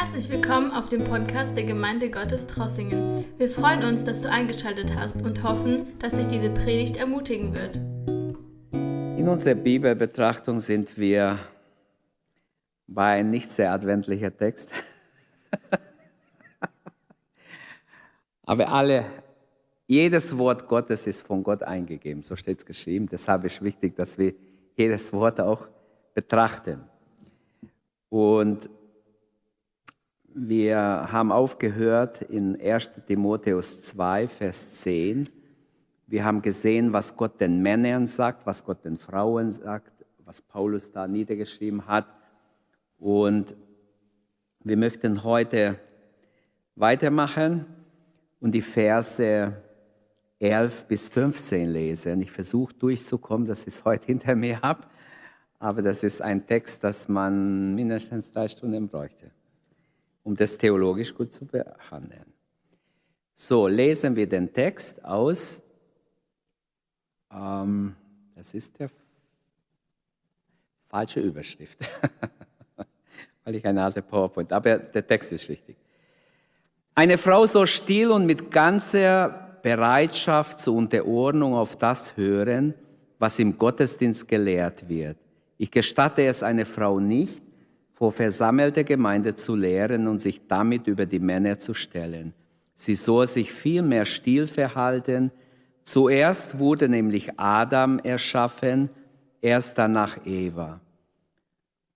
Herzlich willkommen auf dem Podcast der Gemeinde Gottes Trossingen. Wir freuen uns, dass du eingeschaltet hast und hoffen, dass dich diese Predigt ermutigen wird. In unserer Bibelbetrachtung sind wir bei ein nicht sehr adventlicher Text. Aber alle, jedes Wort Gottes ist von Gott eingegeben, so steht es geschrieben. Deshalb ist wichtig, dass wir jedes Wort auch betrachten. Und wir haben aufgehört in 1 Timotheus 2, Vers 10. Wir haben gesehen, was Gott den Männern sagt, was Gott den Frauen sagt, was Paulus da niedergeschrieben hat. Und wir möchten heute weitermachen und die Verse 11 bis 15 lesen. Ich versuche durchzukommen, dass ich es heute hinter mir habe, aber das ist ein Text, das man mindestens drei Stunden bräuchte um das theologisch gut zu behandeln. So, lesen wir den Text aus. Ähm, das ist der falsche Überschrift, weil ich eine alte PowerPoint, aber der Text ist richtig. Eine Frau soll still und mit ganzer Bereitschaft zur Unterordnung auf das hören, was im Gottesdienst gelehrt wird. Ich gestatte es einer Frau nicht, vor versammelter Gemeinde zu lehren und sich damit über die Männer zu stellen. Sie soll sich vielmehr still verhalten. Zuerst wurde nämlich Adam erschaffen, erst danach Eva.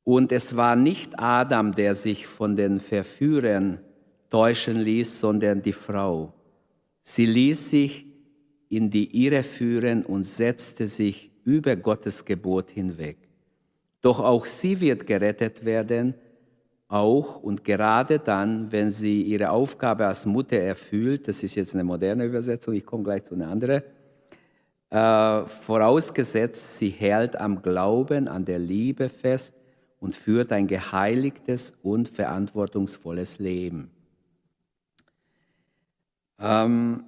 Und es war nicht Adam, der sich von den Verführern täuschen ließ, sondern die Frau. Sie ließ sich in die Irre führen und setzte sich über Gottes Gebot hinweg. Doch auch sie wird gerettet werden, auch und gerade dann, wenn sie ihre Aufgabe als Mutter erfüllt, das ist jetzt eine moderne Übersetzung, ich komme gleich zu einer anderen, äh, vorausgesetzt, sie hält am Glauben, an der Liebe fest und führt ein geheiligtes und verantwortungsvolles Leben. Ähm,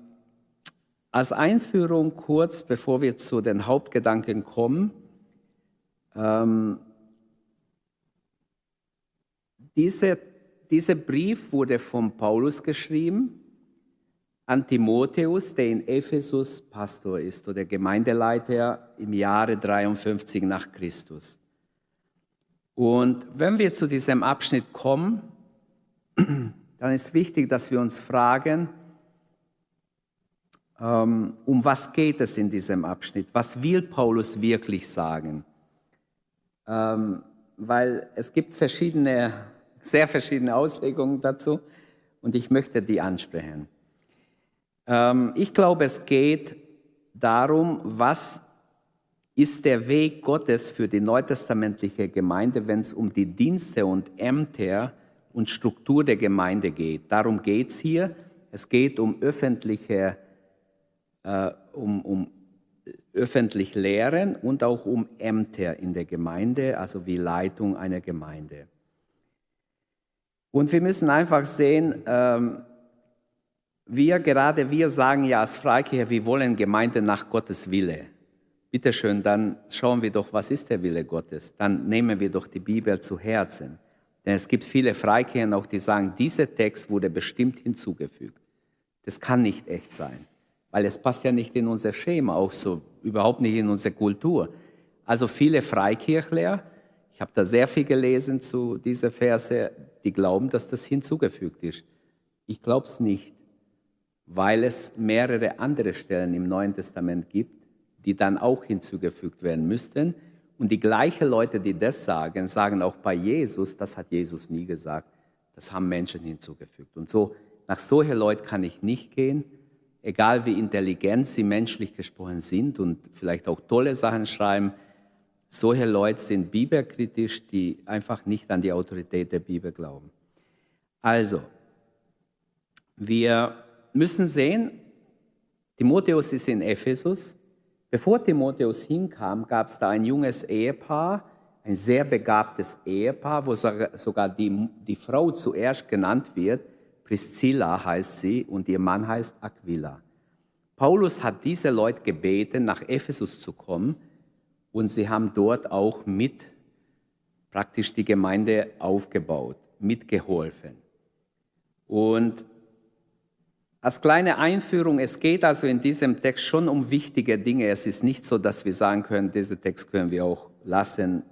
als Einführung kurz, bevor wir zu den Hauptgedanken kommen, ähm, diese, dieser Brief wurde von Paulus geschrieben an Timotheus, der in Ephesus Pastor ist oder Gemeindeleiter im Jahre 53 nach Christus. Und wenn wir zu diesem Abschnitt kommen, dann ist wichtig, dass wir uns fragen, ähm, um was geht es in diesem Abschnitt? Was will Paulus wirklich sagen? Ähm, weil es gibt verschiedene sehr verschiedene Auslegungen dazu und ich möchte die ansprechen. Ähm, ich glaube, es geht darum, was ist der Weg Gottes für die neutestamentliche Gemeinde, wenn es um die Dienste und Ämter und Struktur der Gemeinde geht. Darum geht es hier. Es geht um öffentliche, äh, um, um öffentlich Lehren und auch um Ämter in der Gemeinde, also wie Leitung einer Gemeinde. Und wir müssen einfach sehen, ähm, wir, gerade wir sagen ja als Freikirche, wir wollen Gemeinde nach Gottes Wille. Bitte schön, dann schauen wir doch, was ist der Wille Gottes? Dann nehmen wir doch die Bibel zu Herzen. Denn es gibt viele Freikirchen auch, die sagen, dieser Text wurde bestimmt hinzugefügt. Das kann nicht echt sein, weil es passt ja nicht in unser Schema, auch so überhaupt nicht in unsere Kultur. Also viele Freikirchler, ich habe da sehr viel gelesen zu dieser Verse, die glauben, dass das hinzugefügt ist. Ich glaube es nicht, weil es mehrere andere Stellen im Neuen Testament gibt, die dann auch hinzugefügt werden müssten. Und die gleichen Leute, die das sagen, sagen auch bei Jesus, das hat Jesus nie gesagt, das haben Menschen hinzugefügt. Und so, nach solchen Leuten kann ich nicht gehen, egal wie intelligent sie menschlich gesprochen sind und vielleicht auch tolle Sachen schreiben, solche Leute sind bibelkritisch, die einfach nicht an die Autorität der Bibel glauben. Also, wir müssen sehen, Timotheus ist in Ephesus. Bevor Timotheus hinkam, gab es da ein junges Ehepaar, ein sehr begabtes Ehepaar, wo sogar die, die Frau zuerst genannt wird. Priscilla heißt sie und ihr Mann heißt Aquila. Paulus hat diese Leute gebeten, nach Ephesus zu kommen, und sie haben dort auch mit praktisch die Gemeinde aufgebaut, mitgeholfen. Und als kleine Einführung, es geht also in diesem Text schon um wichtige Dinge. Es ist nicht so, dass wir sagen können, diesen Text können wir auch lassen.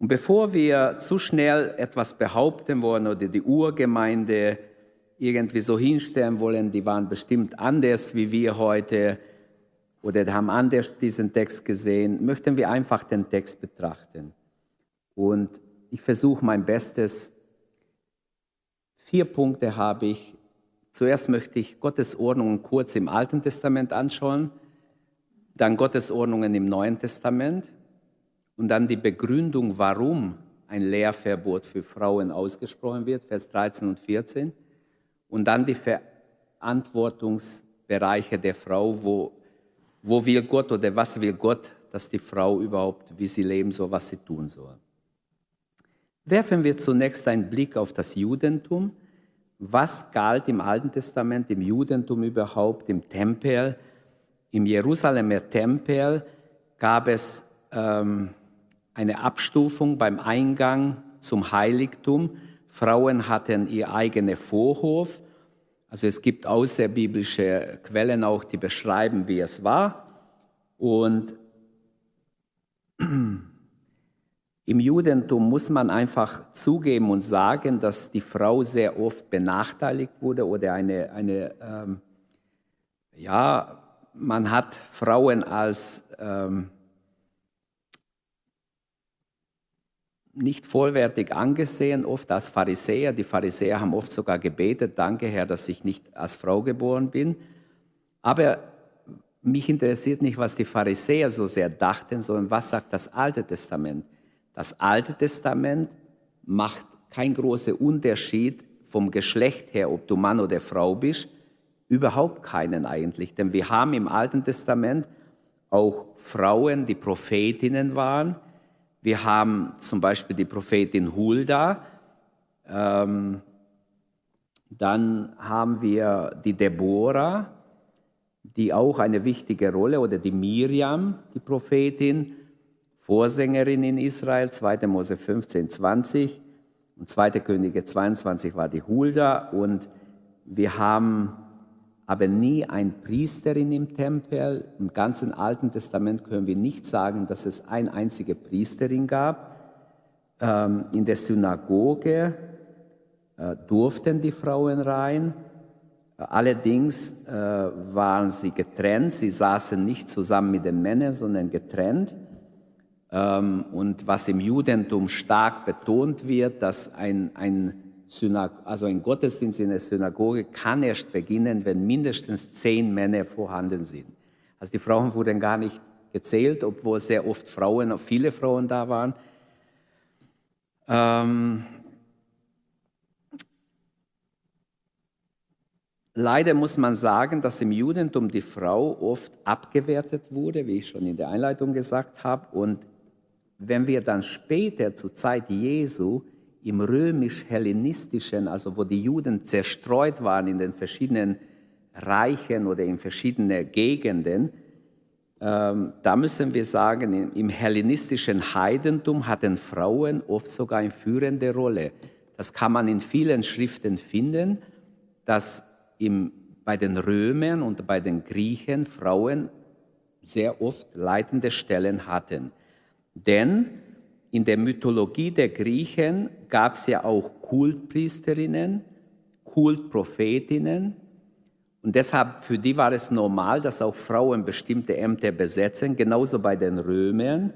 Und bevor wir zu schnell etwas behaupten wollen oder die Urgemeinde irgendwie so hinstellen wollen, die waren bestimmt anders wie wir heute oder haben anders diesen Text gesehen, möchten wir einfach den Text betrachten. Und ich versuche mein Bestes. Vier Punkte habe ich Zuerst möchte ich Gottes Ordnungen kurz im Alten Testament anschauen, dann Gottes Ordnungen im Neuen Testament und dann die Begründung, warum ein Lehrverbot für Frauen ausgesprochen wird, Vers 13 und 14, und dann die Verantwortungsbereiche der Frau, wo, wo will Gott oder was will Gott, dass die Frau überhaupt, wie sie leben soll, was sie tun soll. Werfen wir zunächst einen Blick auf das Judentum was galt im Alten Testament, im Judentum überhaupt, im Tempel. Im Jerusalemer Tempel gab es ähm, eine Abstufung beim Eingang zum Heiligtum. Frauen hatten ihr eigener Vorhof. Also es gibt außerbiblische Quellen auch, die beschreiben, wie es war. Und Im Judentum muss man einfach zugeben und sagen, dass die Frau sehr oft benachteiligt wurde oder eine, eine ähm, ja, man hat Frauen als ähm, nicht vollwertig angesehen, oft als Pharisäer. Die Pharisäer haben oft sogar gebetet, danke Herr, dass ich nicht als Frau geboren bin. Aber mich interessiert nicht, was die Pharisäer so sehr dachten, sondern was sagt das Alte Testament. Das Alte Testament macht keinen großen Unterschied vom Geschlecht her, ob du Mann oder Frau bist, überhaupt keinen eigentlich. Denn wir haben im Alten Testament auch Frauen, die Prophetinnen waren. Wir haben zum Beispiel die Prophetin Hulda. Ähm, dann haben wir die Deborah, die auch eine wichtige Rolle, oder die Miriam, die Prophetin. Vorsängerin in Israel, 2. Mose 15, 20 und 2. Könige 22 war die Hulda und wir haben aber nie ein Priesterin im Tempel. Im ganzen Alten Testament können wir nicht sagen, dass es eine einzige Priesterin gab. Ähm, in der Synagoge äh, durften die Frauen rein. Allerdings äh, waren sie getrennt. Sie saßen nicht zusammen mit den Männern, sondern getrennt. Ähm, und was im Judentum stark betont wird, dass ein, ein, Synag also ein Gottesdienst in der Synagoge kann erst beginnen, wenn mindestens zehn Männer vorhanden sind. Also die Frauen wurden gar nicht gezählt, obwohl sehr oft Frauen, viele Frauen da waren. Ähm, Leider muss man sagen, dass im Judentum die Frau oft abgewertet wurde, wie ich schon in der Einleitung gesagt habe, und wenn wir dann später zur Zeit Jesu im römisch-hellenistischen, also wo die Juden zerstreut waren in den verschiedenen Reichen oder in verschiedenen Gegenden, ähm, da müssen wir sagen, im hellenistischen Heidentum hatten Frauen oft sogar eine führende Rolle. Das kann man in vielen Schriften finden, dass im, bei den Römern und bei den Griechen Frauen sehr oft leitende Stellen hatten. Denn in der Mythologie der Griechen gab es ja auch Kultpriesterinnen, Kultprophetinnen. Und deshalb, für die war es normal, dass auch Frauen bestimmte Ämter besetzen, genauso bei den Römern.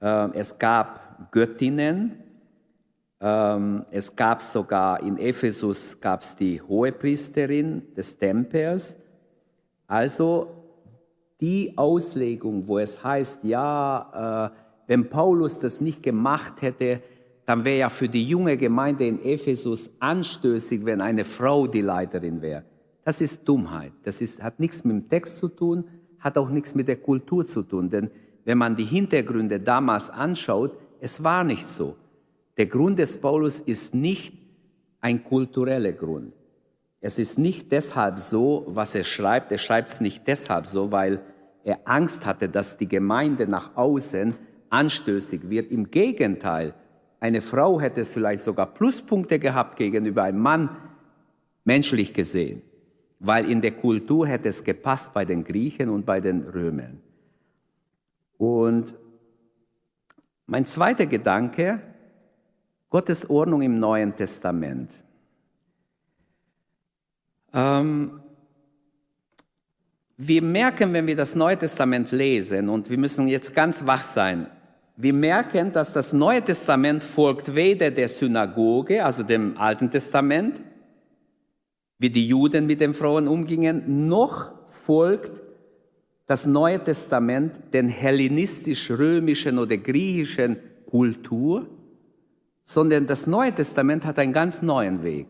Ähm, es gab Göttinnen, ähm, es gab sogar in Ephesus gab es die Hohepriesterin des Tempels. Also die Auslegung, wo es heißt, ja, äh, wenn Paulus das nicht gemacht hätte, dann wäre ja für die junge Gemeinde in Ephesus anstößig, wenn eine Frau die Leiterin wäre. Das ist Dummheit. Das ist, hat nichts mit dem Text zu tun, hat auch nichts mit der Kultur zu tun. Denn wenn man die Hintergründe damals anschaut, es war nicht so. Der Grund des Paulus ist nicht ein kultureller Grund. Es ist nicht deshalb so, was er schreibt. Er schreibt es nicht deshalb so, weil er Angst hatte, dass die Gemeinde nach außen anstößig wird. Im Gegenteil, eine Frau hätte vielleicht sogar Pluspunkte gehabt gegenüber einem Mann, menschlich gesehen, weil in der Kultur hätte es gepasst bei den Griechen und bei den Römern. Und mein zweiter Gedanke, Gottes Ordnung im Neuen Testament. Ähm, wir merken, wenn wir das Neue Testament lesen, und wir müssen jetzt ganz wach sein, wir merken, dass das Neue Testament folgt weder der Synagoge, also dem Alten Testament, wie die Juden mit den Frauen umgingen, noch folgt das Neue Testament den hellenistisch-römischen oder griechischen Kultur, sondern das Neue Testament hat einen ganz neuen Weg.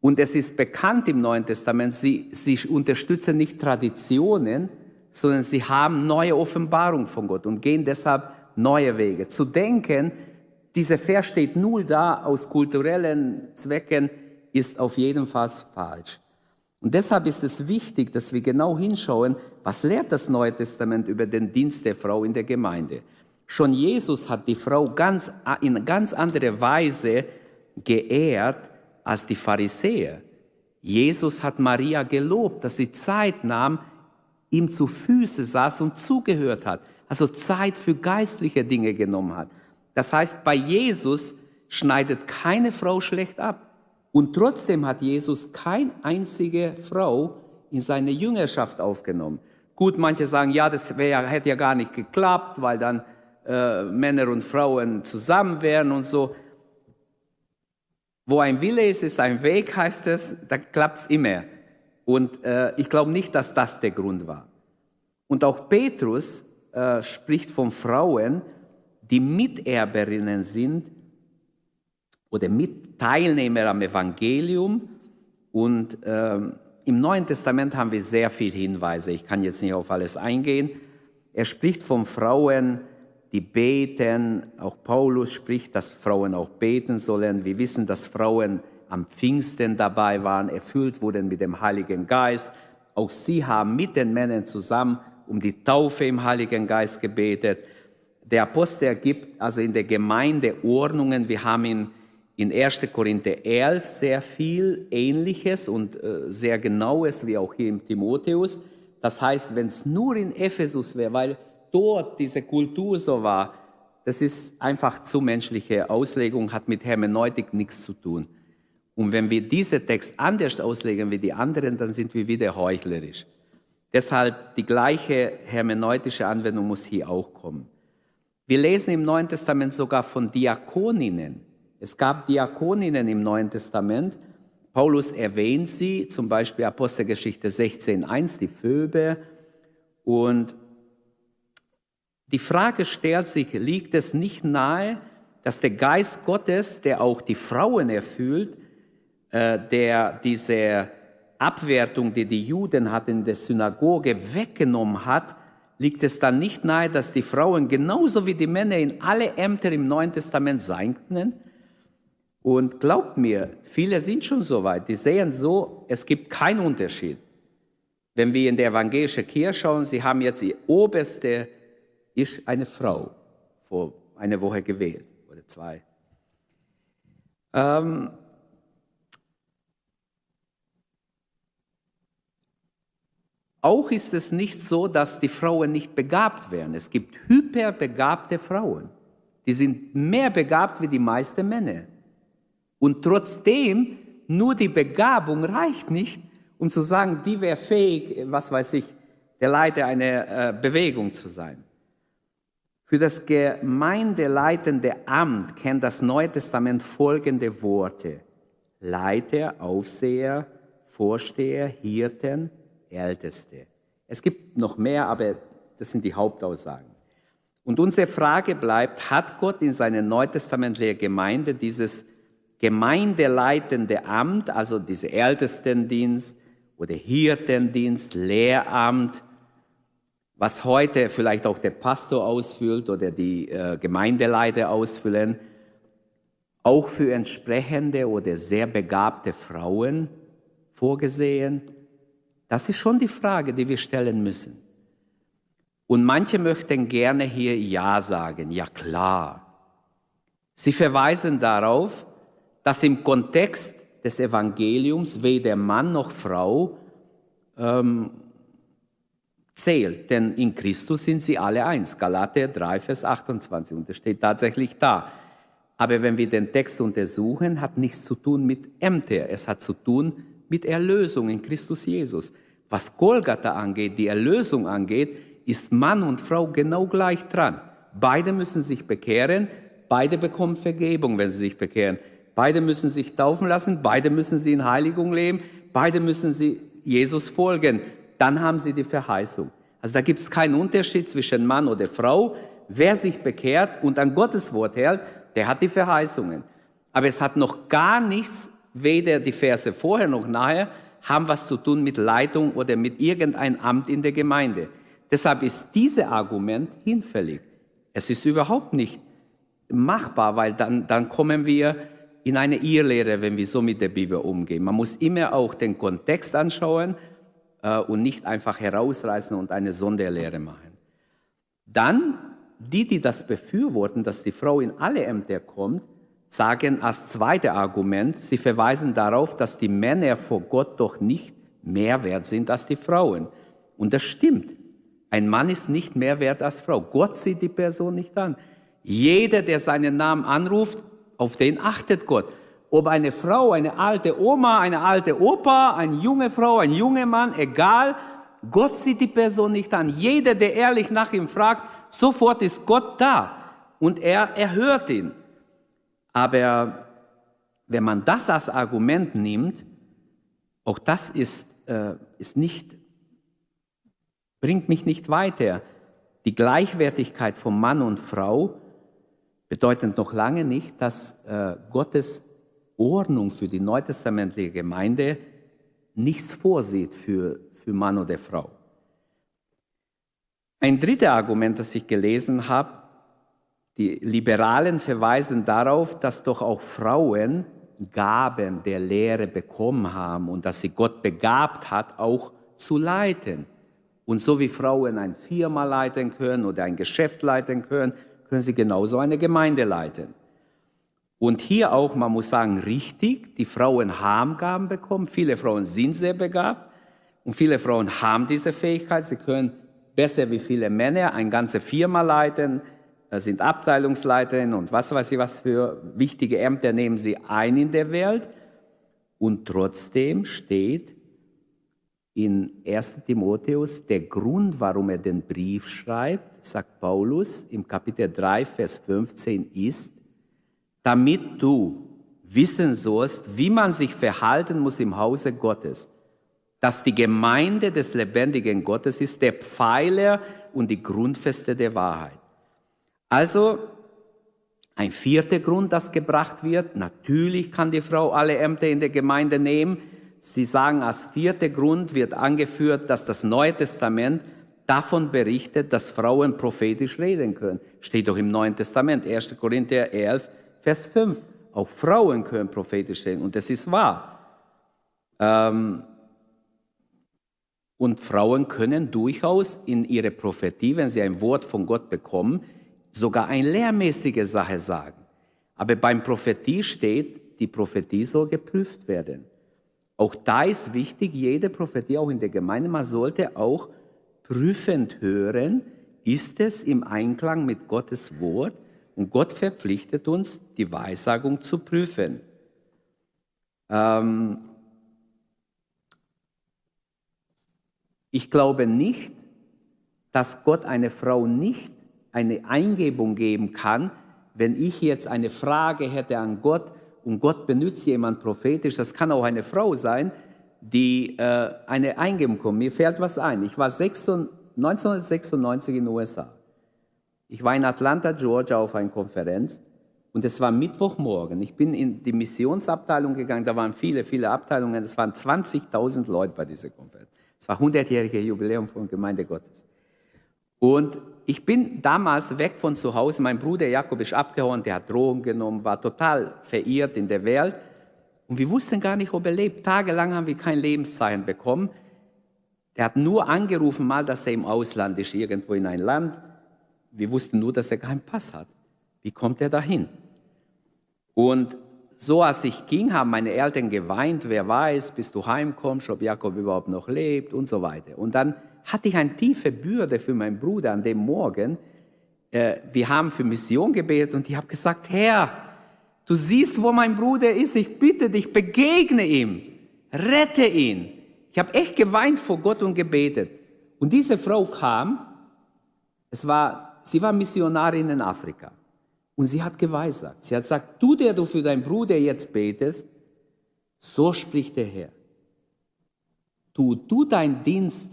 Und es ist bekannt im Neuen Testament, sie, sie unterstützen nicht Traditionen, sondern sie haben neue Offenbarung von Gott und gehen deshalb neue Wege. Zu denken, dieser Vers steht null da aus kulturellen Zwecken, ist auf jeden Fall falsch. Und deshalb ist es wichtig, dass wir genau hinschauen, was lehrt das Neue Testament über den Dienst der Frau in der Gemeinde. Schon Jesus hat die Frau ganz, in ganz andere Weise geehrt als die Pharisäer. Jesus hat Maria gelobt, dass sie Zeit nahm, ihm zu Füße saß und zugehört hat also Zeit für geistliche Dinge genommen hat. Das heißt, bei Jesus schneidet keine Frau schlecht ab. Und trotzdem hat Jesus keine einzige Frau in seine Jüngerschaft aufgenommen. Gut, manche sagen, ja, das wär, hätte ja gar nicht geklappt, weil dann äh, Männer und Frauen zusammen wären und so. Wo ein Wille ist, ist ein Weg, heißt es, da klappt es immer. Und äh, ich glaube nicht, dass das der Grund war. Und auch Petrus äh, spricht von Frauen, die Miterberinnen sind oder Mitteilnehmer am Evangelium. Und äh, im Neuen Testament haben wir sehr viele Hinweise. Ich kann jetzt nicht auf alles eingehen. Er spricht von Frauen, die beten. Auch Paulus spricht, dass Frauen auch beten sollen. Wir wissen, dass Frauen am Pfingsten dabei waren, erfüllt wurden mit dem Heiligen Geist. Auch sie haben mit den Männern zusammen um die Taufe im Heiligen Geist gebetet. Der Apostel gibt also in der Gemeinde Ordnungen. Wir haben in, in 1. Korinther 11 sehr viel Ähnliches und äh, sehr Genaues, wie auch hier im Timotheus. Das heißt, wenn es nur in Ephesus wäre, weil dort diese Kultur so war, das ist einfach zu menschliche Auslegung, hat mit Hermeneutik nichts zu tun. Und wenn wir diesen Text anders auslegen wie die anderen, dann sind wir wieder heuchlerisch. Deshalb die gleiche hermeneutische Anwendung muss hier auch kommen. Wir lesen im Neuen Testament sogar von Diakoninnen. Es gab Diakoninnen im Neuen Testament. Paulus erwähnt sie, zum Beispiel Apostelgeschichte 16.1, die Phoebe. Und die Frage stellt sich, liegt es nicht nahe, dass der Geist Gottes, der auch die Frauen erfüllt, äh, der diese Abwertung, die die Juden hatten in der Synagoge, weggenommen hat, liegt es dann nicht nahe, dass die Frauen genauso wie die Männer in alle Ämter im Neuen Testament sein können? Und glaubt mir, viele sind schon so weit, die sehen so, es gibt keinen Unterschied. Wenn wir in die evangelische Kirche schauen, sie haben jetzt die oberste, ist eine Frau, vor einer Woche gewählt oder zwei. Ähm, Auch ist es nicht so, dass die Frauen nicht begabt wären. Es gibt hyperbegabte Frauen. Die sind mehr begabt wie die meisten Männer. Und trotzdem, nur die Begabung reicht nicht, um zu sagen, die wäre fähig, was weiß ich, der Leiter einer äh, Bewegung zu sein. Für das gemeindeleitende Amt kennt das Neue Testament folgende Worte. Leiter, Aufseher, Vorsteher, Hirten, Älteste. Es gibt noch mehr, aber das sind die Hauptaussagen. Und unsere Frage bleibt, hat Gott in seiner neutestamentlichen Gemeinde dieses gemeindeleitende Amt, also diese Ältestendienst oder Hirtendienst, Lehramt, was heute vielleicht auch der Pastor ausfüllt oder die äh, Gemeindeleiter ausfüllen, auch für entsprechende oder sehr begabte Frauen vorgesehen? Das ist schon die Frage, die wir stellen müssen. Und manche möchten gerne hier Ja sagen. Ja klar. Sie verweisen darauf, dass im Kontext des Evangeliums weder Mann noch Frau ähm, zählt, denn in Christus sind sie alle eins. Galater 3, Vers 28 und das steht tatsächlich da. Aber wenn wir den Text untersuchen, hat nichts zu tun mit Ämter, es hat zu tun mit Erlösung in Christus Jesus. Was Golgatha angeht, die Erlösung angeht, ist Mann und Frau genau gleich dran. Beide müssen sich bekehren, beide bekommen Vergebung, wenn sie sich bekehren. Beide müssen sich taufen lassen, beide müssen sie in Heiligung leben, beide müssen sie Jesus folgen. Dann haben sie die Verheißung. Also da gibt es keinen Unterschied zwischen Mann oder Frau. Wer sich bekehrt und an Gottes Wort hält, der hat die Verheißungen. Aber es hat noch gar nichts, weder die Verse vorher noch nachher, haben was zu tun mit Leitung oder mit irgendein Amt in der Gemeinde. Deshalb ist dieses Argument hinfällig. Es ist überhaupt nicht machbar, weil dann, dann kommen wir in eine Irrlehre, wenn wir so mit der Bibel umgehen. Man muss immer auch den Kontext anschauen äh, und nicht einfach herausreißen und eine Sonderlehre machen. Dann die, die das befürworten, dass die Frau in alle Ämter kommt, sagen als zweites Argument, sie verweisen darauf, dass die Männer vor Gott doch nicht mehr wert sind als die Frauen. Und das stimmt. Ein Mann ist nicht mehr wert als Frau. Gott sieht die Person nicht an. Jeder, der seinen Namen anruft, auf den achtet Gott. Ob eine Frau, eine alte Oma, eine alte Opa, eine junge Frau, ein junger Mann, egal, Gott sieht die Person nicht an. Jeder, der ehrlich nach ihm fragt, sofort ist Gott da und er erhört ihn. Aber wenn man das als Argument nimmt, auch das ist, äh, ist nicht bringt mich nicht weiter. Die Gleichwertigkeit von Mann und Frau bedeutet noch lange nicht, dass äh, Gottes Ordnung für die neutestamentliche Gemeinde nichts vorsieht für, für Mann oder Frau. Ein drittes Argument, das ich gelesen habe, die Liberalen verweisen darauf, dass doch auch Frauen Gaben der Lehre bekommen haben und dass sie Gott begabt hat, auch zu leiten. Und so wie Frauen ein Firma leiten können oder ein Geschäft leiten können, können sie genauso eine Gemeinde leiten. Und hier auch, man muss sagen, richtig, die Frauen haben Gaben bekommen. Viele Frauen sind sehr begabt und viele Frauen haben diese Fähigkeit. Sie können besser wie viele Männer eine ganze Firma leiten, sind Abteilungsleiterinnen und was weiß ich, was für wichtige Ämter nehmen sie ein in der Welt. Und trotzdem steht, in 1 Timotheus, der Grund, warum er den Brief schreibt, sagt Paulus im Kapitel 3, Vers 15, ist, damit du wissen sollst, wie man sich verhalten muss im Hause Gottes, dass die Gemeinde des lebendigen Gottes ist, der Pfeiler und die Grundfeste der Wahrheit. Also ein vierter Grund, das gebracht wird, natürlich kann die Frau alle Ämter in der Gemeinde nehmen, Sie sagen, als vierter Grund wird angeführt, dass das Neue Testament davon berichtet, dass Frauen prophetisch reden können. Steht doch im Neuen Testament, 1. Korinther 11, Vers 5. Auch Frauen können prophetisch reden und das ist wahr. Ähm, und Frauen können durchaus in ihrer Prophetie, wenn sie ein Wort von Gott bekommen, sogar eine lehrmäßige Sache sagen. Aber beim Prophetie steht, die Prophetie soll geprüft werden. Auch da ist wichtig, jede Prophetie, auch in der Gemeinde, man sollte auch prüfend hören, ist es im Einklang mit Gottes Wort? Und Gott verpflichtet uns, die Weissagung zu prüfen. Ähm ich glaube nicht, dass Gott eine Frau nicht eine Eingebung geben kann, wenn ich jetzt eine Frage hätte an Gott, und Gott benutzt jemand prophetisch, das kann auch eine Frau sein, die äh, eine Eingebung kommt. Mir fällt was ein. Ich war 1996 in den USA. Ich war in Atlanta, Georgia auf einer Konferenz und es war Mittwochmorgen. Ich bin in die Missionsabteilung gegangen, da waren viele, viele Abteilungen. Es waren 20.000 Leute bei dieser Konferenz. Es war 100-jährige Jubiläum von Gemeinde Gottes. Und ich bin damals weg von zu Hause. Mein Bruder Jakob ist abgehauen, der hat Drogen genommen, war total verirrt in der Welt. Und wir wussten gar nicht, ob er lebt. Tagelang haben wir kein Lebenszeichen bekommen. Er hat nur angerufen, mal, dass er im Ausland ist, irgendwo in ein Land. Wir wussten nur, dass er keinen Pass hat. Wie kommt er dahin? Und so als ich ging, haben meine Eltern geweint, wer weiß, bis du heimkommst, ob Jakob überhaupt noch lebt und so weiter. Und dann hatte ich eine tiefe Bürde für meinen Bruder an dem Morgen. Äh, wir haben für Mission gebetet und ich habe gesagt, Herr, du siehst, wo mein Bruder ist, ich bitte dich, begegne ihm, rette ihn. Ich habe echt geweint vor Gott und gebetet. Und diese Frau kam, es war, sie war Missionarin in Afrika. Und sie hat geweissagt. Sie hat gesagt, du, der du für deinen Bruder jetzt betest, so spricht der Herr. Tu du deinen Dienst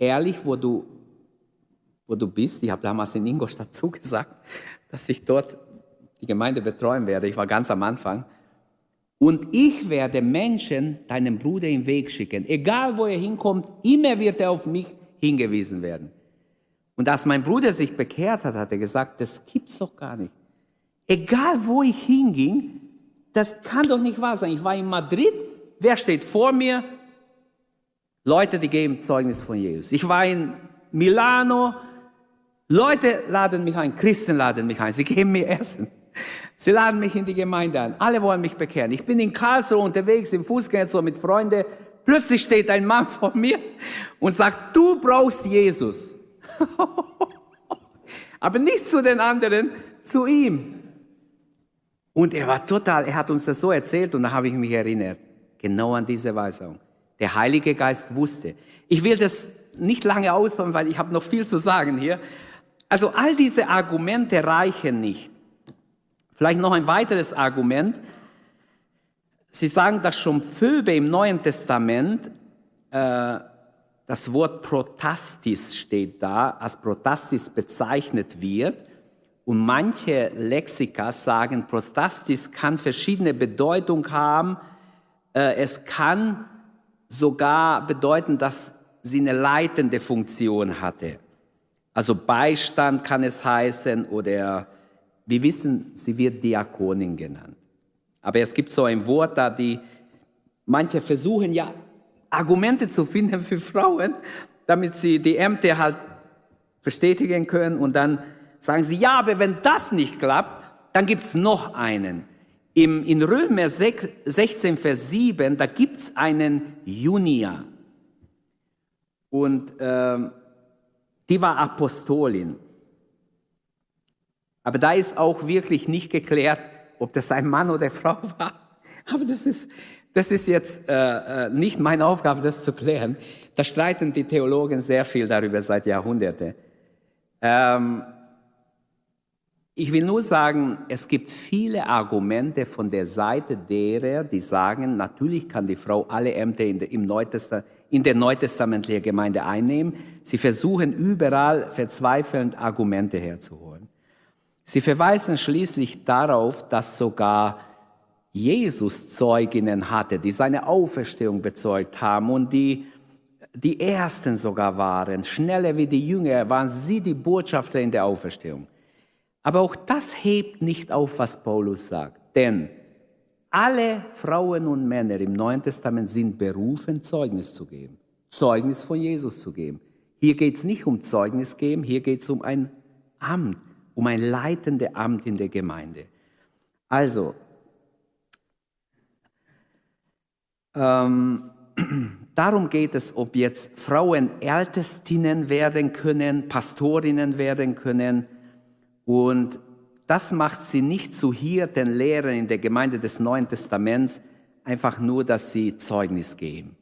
ehrlich, wo du, wo du bist. Ich habe damals in Ingolstadt zugesagt, dass ich dort die Gemeinde betreuen werde. Ich war ganz am Anfang. Und ich werde Menschen deinem Bruder im Weg schicken. Egal wo er hinkommt, immer wird er auf mich hingewiesen werden. Und als mein Bruder sich bekehrt hat, hat er gesagt, das gibt's doch gar nicht. Egal wo ich hinging, das kann doch nicht wahr sein. Ich war in Madrid, wer steht vor mir? Leute, die geben Zeugnis von Jesus. Ich war in Milano, Leute laden mich ein, Christen laden mich ein, sie geben mir Essen. Sie laden mich in die Gemeinde ein. Alle wollen mich bekehren. Ich bin in Karlsruhe unterwegs im Fußgängerzug mit Freunden. Plötzlich steht ein Mann vor mir und sagt, du brauchst Jesus. Aber nicht zu den anderen, zu ihm. Und er war total, er hat uns das so erzählt und da habe ich mich erinnert, genau an diese Weisung. Der Heilige Geist wusste. Ich will das nicht lange ausholen, weil ich habe noch viel zu sagen hier. Also all diese Argumente reichen nicht. Vielleicht noch ein weiteres Argument. Sie sagen, dass schon Phoebe im Neuen Testament äh, das Wort Protastis steht da, als Protastis bezeichnet wird. Und manche Lexika sagen, Protastis kann verschiedene Bedeutung haben. Äh, es kann sogar bedeuten, dass sie eine leitende Funktion hatte. Also Beistand kann es heißen oder wir wissen, sie wird Diakonin genannt. Aber es gibt so ein Wort da, die manche versuchen ja Argumente zu finden für Frauen, damit sie die Ämter halt bestätigen können und dann sagen sie, ja, aber wenn das nicht klappt, dann gibt's noch einen. Im, in Römer 6, 16, Vers 7, da gibt's einen Junia. Und äh, die war Apostolin. Aber da ist auch wirklich nicht geklärt, ob das ein Mann oder Frau war. Aber das ist, das ist jetzt äh, äh, nicht meine Aufgabe, das zu klären. Da streiten die Theologen sehr viel darüber seit Jahrhunderten. Ähm, ich will nur sagen, es gibt viele Argumente von der Seite derer, die sagen, natürlich kann die Frau alle Ämter in der, im Neutestament, in der neutestamentlichen Gemeinde einnehmen. Sie versuchen überall verzweifelnd Argumente herzuholen. Sie verweisen schließlich darauf, dass sogar Jesus Zeuginnen hatte, die seine Auferstehung bezeugt haben und die die Ersten sogar waren. Schneller wie die Jünger waren sie die Botschafter in der Auferstehung. Aber auch das hebt nicht auf, was Paulus sagt. Denn alle Frauen und Männer im Neuen Testament sind berufen, Zeugnis zu geben. Zeugnis von Jesus zu geben. Hier geht es nicht um Zeugnis geben, hier geht es um ein Amt, um ein leitendes Amt in der Gemeinde. Also, Ähm, darum geht es, ob jetzt Frauen Ältestinnen werden können, Pastorinnen werden können. Und das macht sie nicht zu Hirten, Lehrern in der Gemeinde des Neuen Testaments, einfach nur, dass sie Zeugnis geben.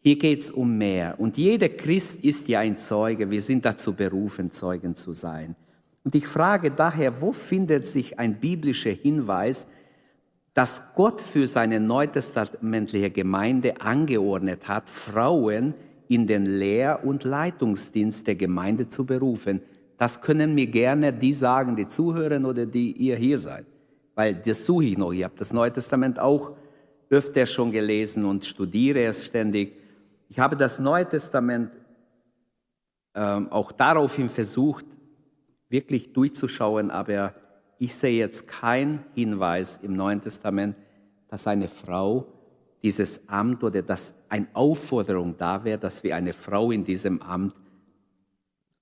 Hier geht es um mehr. Und jeder Christ ist ja ein Zeuge. Wir sind dazu berufen, Zeugen zu sein. Und ich frage daher, wo findet sich ein biblischer Hinweis, dass Gott für seine neutestamentliche Gemeinde angeordnet hat, Frauen in den Lehr- und Leitungsdienst der Gemeinde zu berufen. Das können mir gerne die sagen, die zuhören oder die ihr hier seid. Weil das suche ich noch. Ich habe das Neue Testament auch öfter schon gelesen und studiere es ständig. Ich habe das Neue Testament ähm, auch daraufhin versucht, wirklich durchzuschauen, aber ich sehe jetzt keinen Hinweis im Neuen Testament, dass eine Frau dieses Amt oder dass eine Aufforderung da wäre, dass wir eine Frau in diesem Amt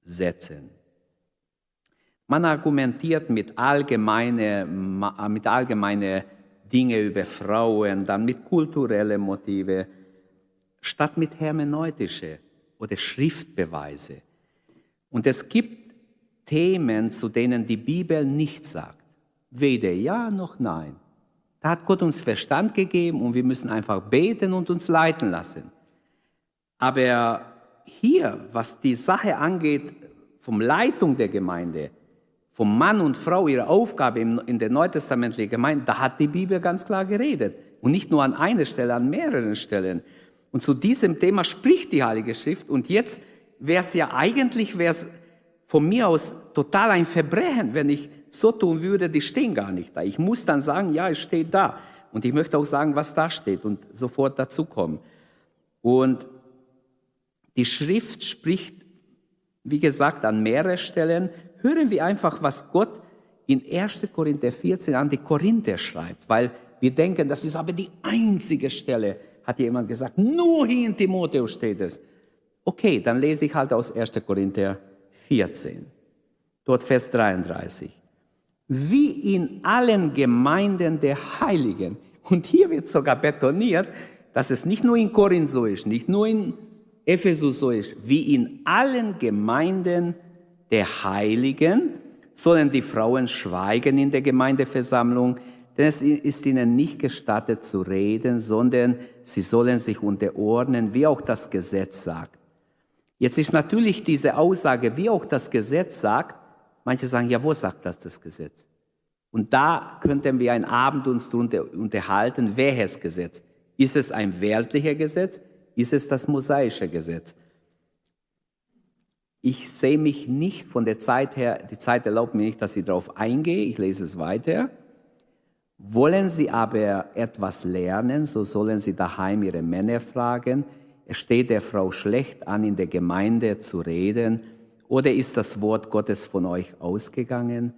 setzen. Man argumentiert mit allgemeine, mit allgemeine Dinge über Frauen, dann mit kulturellen Motive, statt mit hermeneutische oder Schriftbeweise. Und es gibt Themen, zu denen die Bibel nichts sagt. Weder ja noch nein. Da hat Gott uns Verstand gegeben und wir müssen einfach beten und uns leiten lassen. Aber hier, was die Sache angeht, vom Leitung der Gemeinde, vom Mann und Frau, ihre Aufgabe in der neutestamentlichen Gemeinde, da hat die Bibel ganz klar geredet. Und nicht nur an einer Stelle, an mehreren Stellen. Und zu diesem Thema spricht die Heilige Schrift. Und jetzt wäre es ja eigentlich, wäre es von mir aus total ein Verbrechen, wenn ich so tun würde, die stehen gar nicht da. Ich muss dann sagen, ja, es steht da. Und ich möchte auch sagen, was da steht und sofort dazukommen. Und die Schrift spricht, wie gesagt, an mehreren Stellen hören wir einfach, was Gott in 1. Korinther 14 an die Korinther schreibt, weil wir denken, das ist aber die einzige Stelle, hat jemand gesagt, nur hier in Timotheus steht es. Okay, dann lese ich halt aus 1. Korinther 14, dort Vers 33. Wie in allen Gemeinden der Heiligen, und hier wird sogar betoniert, dass es nicht nur in Korinth so ist, nicht nur in Ephesus so ist, wie in allen Gemeinden der Heiligen sollen die Frauen schweigen in der Gemeindeversammlung, denn es ist ihnen nicht gestattet zu reden, sondern sie sollen sich unterordnen, wie auch das Gesetz sagt. Jetzt ist natürlich diese Aussage, wie auch das Gesetz sagt, manche sagen, ja, wo sagt das das Gesetz? Und da könnten wir einen Abend uns unterhalten, welches Gesetz? Ist es ein weltlicher Gesetz? Ist es das mosaische Gesetz? Ich sehe mich nicht von der Zeit her, die Zeit erlaubt mir nicht, dass ich darauf eingehe, ich lese es weiter. Wollen Sie aber etwas lernen, so sollen Sie daheim Ihre Männer fragen, es steht der Frau schlecht an, in der Gemeinde zu reden, oder ist das Wort Gottes von euch ausgegangen,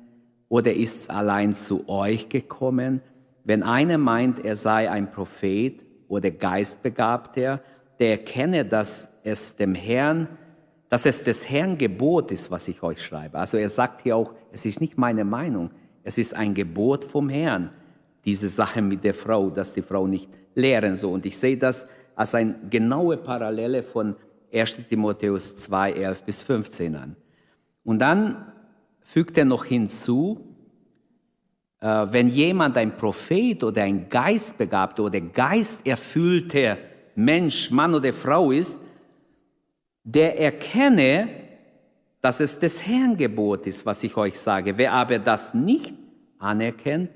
oder ist es allein zu euch gekommen? Wenn einer meint, er sei ein Prophet oder Geistbegabter, der erkenne, dass es dem Herrn dass es des Herrn Gebot ist, was ich euch schreibe. Also er sagt hier auch, es ist nicht meine Meinung, es ist ein Gebot vom Herrn, diese Sache mit der Frau, dass die Frau nicht lehren soll. Und ich sehe das als eine genaue Parallele von 1 Timotheus 2, 11 bis 15 an. Und dann fügt er noch hinzu, äh, wenn jemand ein Prophet oder ein Geistbegabter oder geisterfüllter Mensch, Mann oder Frau ist, der erkenne, dass es des Herrn Gebot ist, was ich euch sage. Wer aber das nicht anerkennt,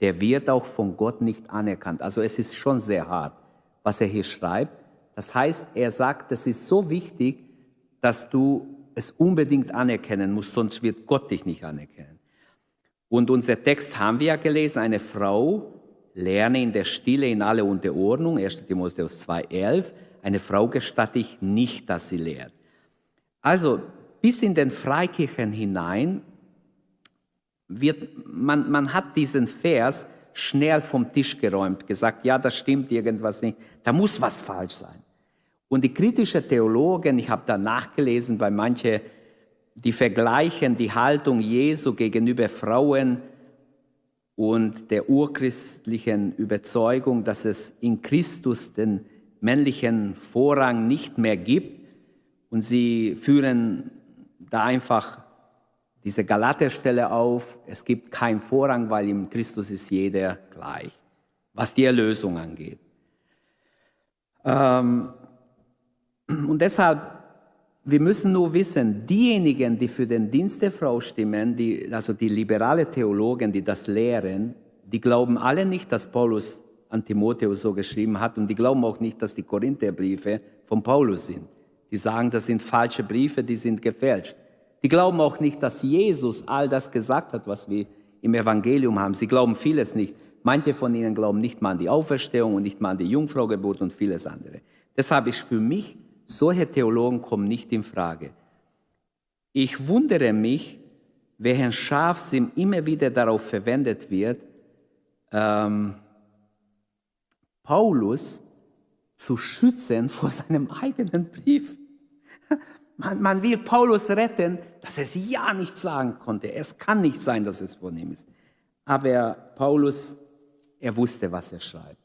der wird auch von Gott nicht anerkannt. Also es ist schon sehr hart, was er hier schreibt. Das heißt, er sagt, es ist so wichtig, dass du es unbedingt anerkennen musst, sonst wird Gott dich nicht anerkennen. Und unser Text haben wir ja gelesen, eine Frau lerne in der Stille in alle Unterordnung, 1. Timotheus 2,11 eine Frau gestatte ich nicht, dass sie lehrt. Also bis in den Freikirchen hinein wird, man, man hat diesen Vers schnell vom Tisch geräumt, gesagt, ja, das stimmt irgendwas nicht, da muss was falsch sein. Und die kritische Theologen, ich habe da nachgelesen bei manche, die vergleichen die Haltung Jesu gegenüber Frauen und der urchristlichen Überzeugung, dass es in Christus den männlichen Vorrang nicht mehr gibt und sie führen da einfach diese Galaterstelle auf, es gibt keinen Vorrang, weil im Christus ist jeder gleich, was die Erlösung angeht. Ähm, und deshalb, wir müssen nur wissen, diejenigen, die für den Dienst der Frau stimmen, die, also die liberale Theologen, die das lehren, die glauben alle nicht, dass Paulus an Timotheus so geschrieben hat. Und die glauben auch nicht, dass die Korintherbriefe von Paulus sind. Die sagen, das sind falsche Briefe, die sind gefälscht. Die glauben auch nicht, dass Jesus all das gesagt hat, was wir im Evangelium haben. Sie glauben vieles nicht. Manche von ihnen glauben nicht mal an die Auferstehung und nicht mal an die Jungfraugeburt und vieles andere. Deshalb ist für mich, solche Theologen kommen nicht in Frage. Ich wundere mich, welchen Scharfsinn immer wieder darauf verwendet wird, ähm, Paulus zu schützen vor seinem eigenen Brief. Man, man will Paulus retten, dass er es ja nicht sagen konnte. Es kann nicht sein, dass es von ihm ist. Aber Paulus, er wusste, was er schreibt.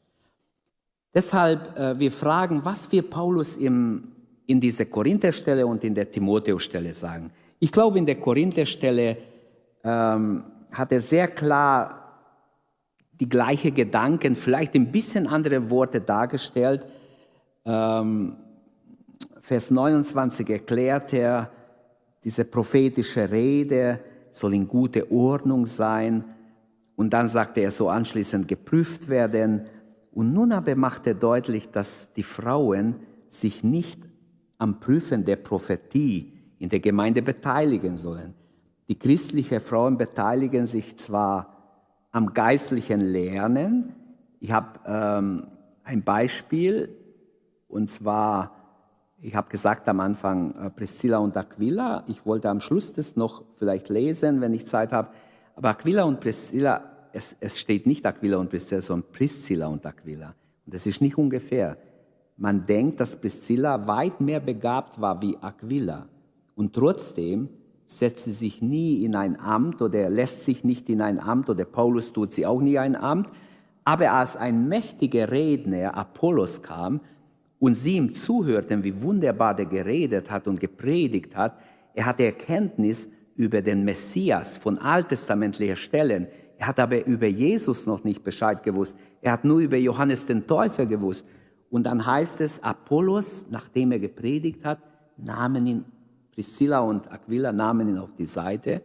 Deshalb, äh, wir fragen, was wir Paulus im, in dieser Korintherstelle und in der Timotheusstelle sagen. Ich glaube, in der Korintherstelle ähm, hat er sehr klar die gleichen Gedanken, vielleicht ein bisschen andere Worte dargestellt. Ähm, Vers 29 erklärt er, diese prophetische Rede soll in gute Ordnung sein. Und dann sagte er so anschließend geprüft werden. Und nun aber macht er deutlich, dass die Frauen sich nicht am Prüfen der Prophetie in der Gemeinde beteiligen sollen. Die christlichen Frauen beteiligen sich zwar am geistlichen Lernen. Ich habe ähm, ein Beispiel, und zwar, ich habe gesagt am Anfang äh, Priscilla und Aquila. Ich wollte am Schluss das noch vielleicht lesen, wenn ich Zeit habe. Aber Aquila und Priscilla, es, es steht nicht Aquila und Priscilla, sondern Priscilla und Aquila. Und das ist nicht ungefähr. Man denkt, dass Priscilla weit mehr begabt war wie Aquila. Und trotzdem setzt sie sich nie in ein Amt oder lässt sich nicht in ein Amt oder Paulus tut sie auch nie ein Amt. Aber als ein mächtiger Redner Apollos kam und sie ihm zuhörten, wie wunderbar der geredet hat und gepredigt hat, er hatte Erkenntnis über den Messias von alttestamentlicher Stellen. Er hat aber über Jesus noch nicht Bescheid gewusst. Er hat nur über Johannes den Täufer gewusst. Und dann heißt es, Apollos, nachdem er gepredigt hat, nahmen ihn Priscilla und Aquila nahmen ihn auf die Seite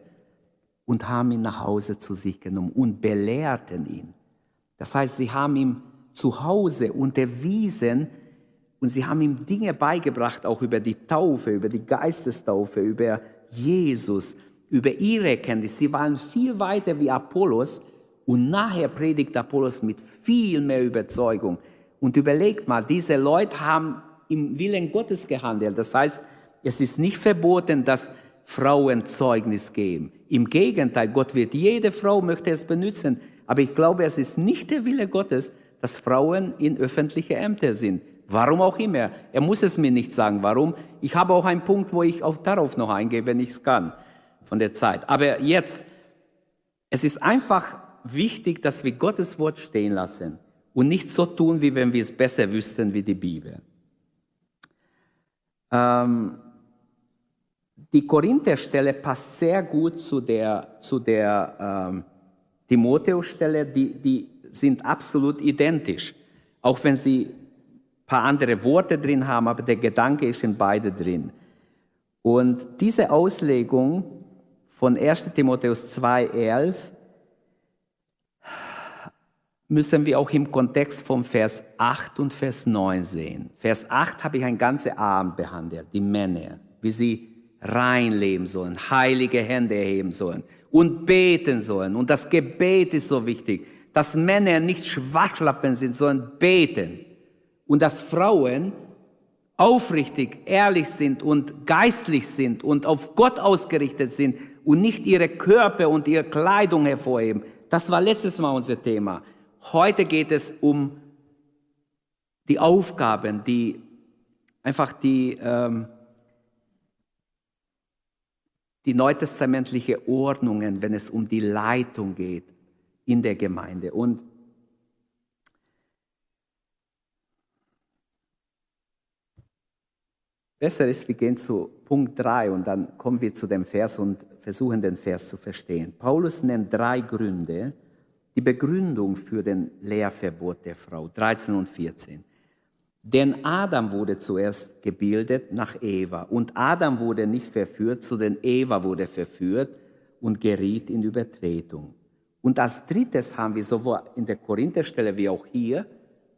und haben ihn nach Hause zu sich genommen und belehrten ihn. Das heißt, sie haben ihm zu Hause unterwiesen und sie haben ihm Dinge beigebracht, auch über die Taufe, über die Geistestaufe, über Jesus, über ihre Kenntnis. Sie waren viel weiter wie Apollos und nachher predigt Apollos mit viel mehr Überzeugung. Und überlegt mal, diese Leute haben im Willen Gottes gehandelt. Das heißt, es ist nicht verboten, dass Frauen Zeugnis geben. Im Gegenteil, Gott wird jede Frau möchte es benutzen. Aber ich glaube, es ist nicht der Wille Gottes, dass Frauen in öffentliche Ämter sind. Warum auch immer. Er muss es mir nicht sagen, warum. Ich habe auch einen Punkt, wo ich auch darauf noch eingehe, wenn ich es kann, von der Zeit. Aber jetzt, es ist einfach wichtig, dass wir Gottes Wort stehen lassen und nicht so tun, wie wenn wir es besser wüssten wie die Bibel. Ähm, die Korintherstelle passt sehr gut zu der, zu der ähm, Timotheusstelle, die, die sind absolut identisch. Auch wenn sie ein paar andere Worte drin haben, aber der Gedanke ist in beide drin. Und diese Auslegung von 1 Timotheus 2,11 müssen wir auch im Kontext von Vers 8 und Vers 9 sehen. Vers 8 habe ich ein ganzes Abend behandelt, die Männer, wie sie rein leben sollen, heilige Hände erheben sollen und beten sollen. Und das Gebet ist so wichtig, dass Männer nicht Schwachschlappen sind, sondern beten. Und dass Frauen aufrichtig, ehrlich sind und geistlich sind und auf Gott ausgerichtet sind und nicht ihre Körper und ihre Kleidung hervorheben. Das war letztes Mal unser Thema. Heute geht es um die Aufgaben, die einfach die ähm, die neutestamentliche Ordnungen, wenn es um die Leitung geht in der Gemeinde. Und besser ist, wir gehen zu Punkt 3 und dann kommen wir zu dem Vers und versuchen den Vers zu verstehen. Paulus nennt drei Gründe, die Begründung für den Lehrverbot der Frau, 13 und 14. Denn Adam wurde zuerst gebildet nach Eva und Adam wurde nicht verführt, sondern Eva wurde verführt und geriet in Übertretung. Und als drittes haben wir sowohl in der Korintherstelle wie auch hier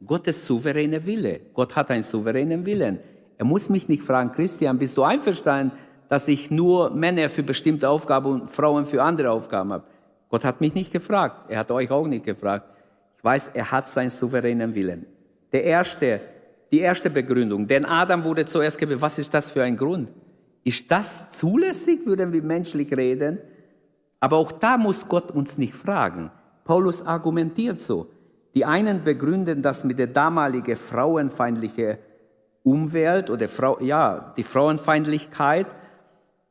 Gottes souveräne Wille. Gott hat einen souveränen Willen. Er muss mich nicht fragen, Christian, bist du einverstanden, dass ich nur Männer für bestimmte Aufgaben und Frauen für andere Aufgaben habe? Gott hat mich nicht gefragt. Er hat euch auch nicht gefragt. Ich weiß, er hat seinen souveränen Willen. Der erste die erste Begründung. Denn Adam wurde zuerst gebildet. Was ist das für ein Grund? Ist das zulässig, würden wir menschlich reden? Aber auch da muss Gott uns nicht fragen. Paulus argumentiert so. Die einen begründen das mit der damaligen frauenfeindlichen Umwelt oder Frau, ja, die Frauenfeindlichkeit.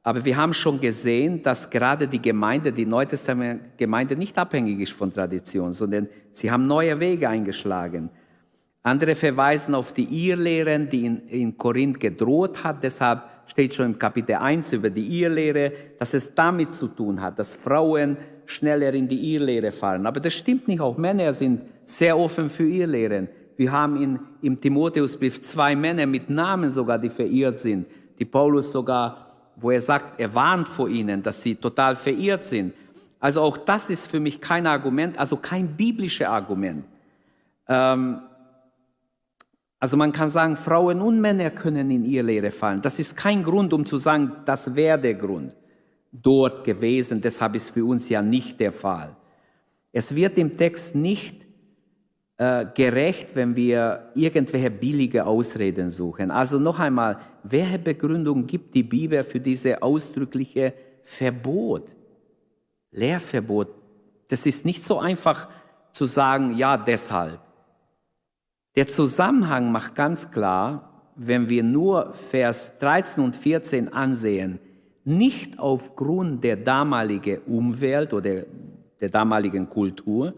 Aber wir haben schon gesehen, dass gerade die Gemeinde, die Neutestament-Gemeinde nicht abhängig ist von Tradition, sondern sie haben neue Wege eingeschlagen. Andere verweisen auf die Irrlehren, die in, in Korinth gedroht hat. Deshalb steht schon im Kapitel 1 über die Irrlehre, dass es damit zu tun hat, dass Frauen schneller in die Irrlehre fallen. Aber das stimmt nicht. Auch Männer sind sehr offen für Irrlehren. Wir haben in, im Timotheusbrief zwei Männer mit Namen sogar, die verirrt sind, die Paulus sogar, wo er sagt, er warnt vor ihnen, dass sie total verirrt sind. Also auch das ist für mich kein Argument, also kein biblisches Argument. Ähm, also man kann sagen, Frauen und Männer können in ihr Lehre fallen. Das ist kein Grund, um zu sagen, das wäre der Grund dort gewesen. Deshalb ist für uns ja nicht der Fall. Es wird im Text nicht äh, gerecht, wenn wir irgendwelche billige Ausreden suchen. Also noch einmal, welche Begründung gibt die Bibel für diese ausdrückliche Verbot? Lehrverbot. Das ist nicht so einfach zu sagen, ja, deshalb. Der Zusammenhang macht ganz klar, wenn wir nur Vers 13 und 14 ansehen, nicht aufgrund der damaligen Umwelt oder der damaligen Kultur,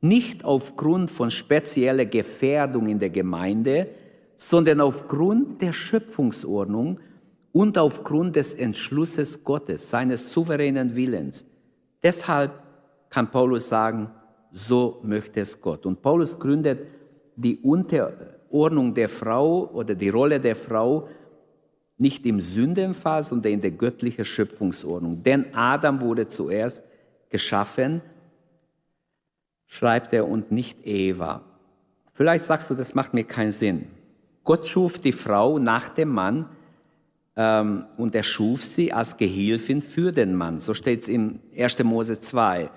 nicht aufgrund von spezieller Gefährdung in der Gemeinde, sondern aufgrund der Schöpfungsordnung und aufgrund des Entschlusses Gottes, seines souveränen Willens. Deshalb kann Paulus sagen, so möchte es Gott. Und Paulus gründet die Unterordnung der Frau oder die Rolle der Frau nicht im Sündenfall, sondern in der göttlichen Schöpfungsordnung. Denn Adam wurde zuerst geschaffen, schreibt er, und nicht Eva. Vielleicht sagst du, das macht mir keinen Sinn. Gott schuf die Frau nach dem Mann ähm, und er schuf sie als Gehilfin für den Mann. So steht es im 1. Mose 2.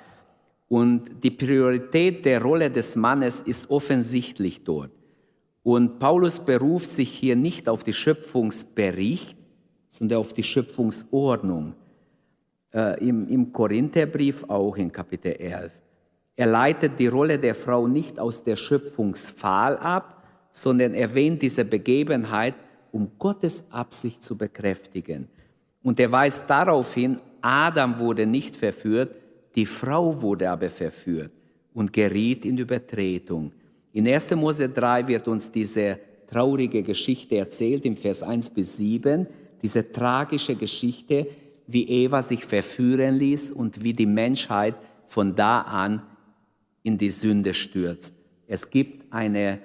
Und die Priorität der Rolle des Mannes ist offensichtlich dort. Und Paulus beruft sich hier nicht auf die Schöpfungsbericht, sondern auf die Schöpfungsordnung. Äh, im, Im Korintherbrief auch in Kapitel 11. Er leitet die Rolle der Frau nicht aus der Schöpfungsfall ab, sondern erwähnt diese Begebenheit, um Gottes Absicht zu bekräftigen. Und er weist darauf hin, Adam wurde nicht verführt, die Frau wurde aber verführt und geriet in Übertretung. In 1. Mose 3 wird uns diese traurige Geschichte erzählt, im Vers 1 bis 7, diese tragische Geschichte, wie Eva sich verführen ließ und wie die Menschheit von da an in die Sünde stürzt. Es gibt eine,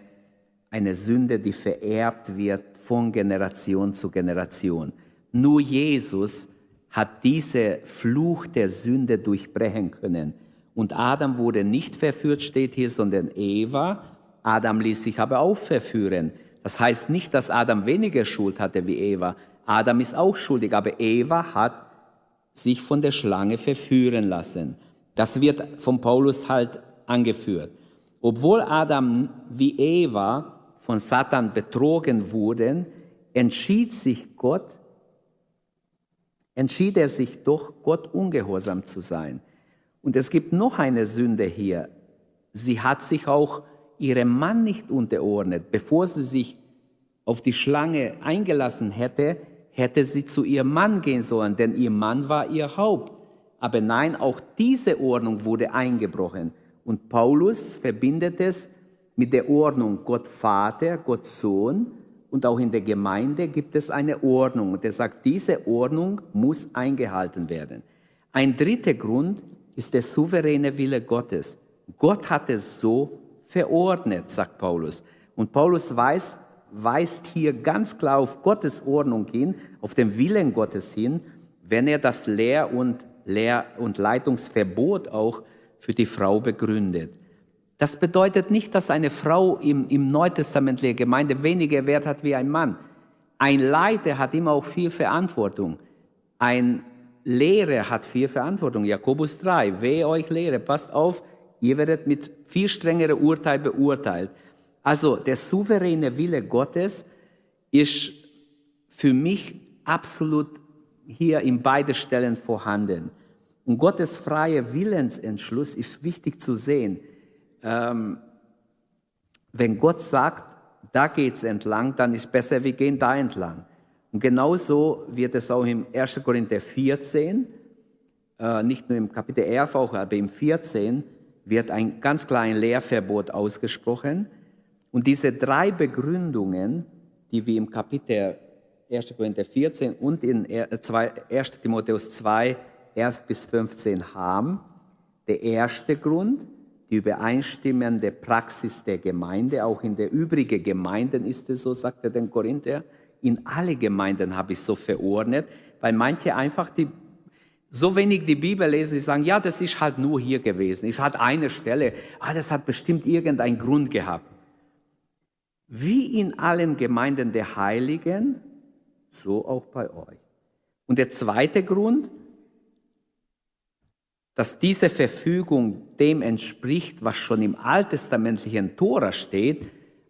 eine Sünde, die vererbt wird von Generation zu Generation. Nur Jesus hat diese Fluch der Sünde durchbrechen können. Und Adam wurde nicht verführt, steht hier, sondern Eva. Adam ließ sich aber auch verführen. Das heißt nicht, dass Adam weniger Schuld hatte wie Eva. Adam ist auch schuldig, aber Eva hat sich von der Schlange verführen lassen. Das wird von Paulus halt angeführt. Obwohl Adam wie Eva von Satan betrogen wurden, entschied sich Gott, entschied er sich doch, Gott ungehorsam zu sein. Und es gibt noch eine Sünde hier. Sie hat sich auch ihrem Mann nicht unterordnet. Bevor sie sich auf die Schlange eingelassen hätte, hätte sie zu ihrem Mann gehen sollen, denn ihr Mann war ihr Haupt. Aber nein, auch diese Ordnung wurde eingebrochen. Und Paulus verbindet es mit der Ordnung Gott Vater, Gott Sohn und auch in der Gemeinde gibt es eine Ordnung. Und er sagt, diese Ordnung muss eingehalten werden. Ein dritter Grund ist der souveräne Wille Gottes. Gott hat es so verordnet, sagt Paulus. Und Paulus weist, weist hier ganz klar auf Gottes Ordnung hin, auf den Willen Gottes hin, wenn er das Lehr- und, Lehr- und Leitungsverbot auch für die Frau begründet. Das bedeutet nicht, dass eine Frau im, im neutestamentlichen Gemeinde weniger Wert hat wie ein Mann. Ein Leiter hat immer auch viel Verantwortung. Ein Lehrer hat viel Verantwortung. Jakobus 3, wehe euch Lehre, passt auf, ihr werdet mit viel strengeren Urteil beurteilt. Also der souveräne Wille Gottes ist für mich absolut hier in beide Stellen vorhanden. Und Gottes freier Willensentschluss ist wichtig zu sehen. Ähm, wenn Gott sagt, da geht's entlang, dann ist besser, wir gehen da entlang. Und genauso wird es auch im 1. Korinther 14, äh, nicht nur im Kapitel 11, auch, aber im 14 wird ein ganz kleines Lehrverbot ausgesprochen. Und diese drei Begründungen, die wir im Kapitel 1. Korinther 14 und in 1. Timotheus 2, 11 bis 15 haben, der erste Grund, die übereinstimmende Praxis der Gemeinde, auch in der übrigen Gemeinden ist es so, sagt er den Korinther, in alle Gemeinden habe ich so verordnet, weil manche einfach die, so wenig die Bibel lesen, sie sagen, ja, das ist halt nur hier gewesen, ist halt eine Stelle, ah, das hat bestimmt irgendeinen Grund gehabt. Wie in allen Gemeinden der Heiligen, so auch bei euch. Und der zweite Grund, dass diese Verfügung dem entspricht, was schon im alttestamentlichen Tora steht.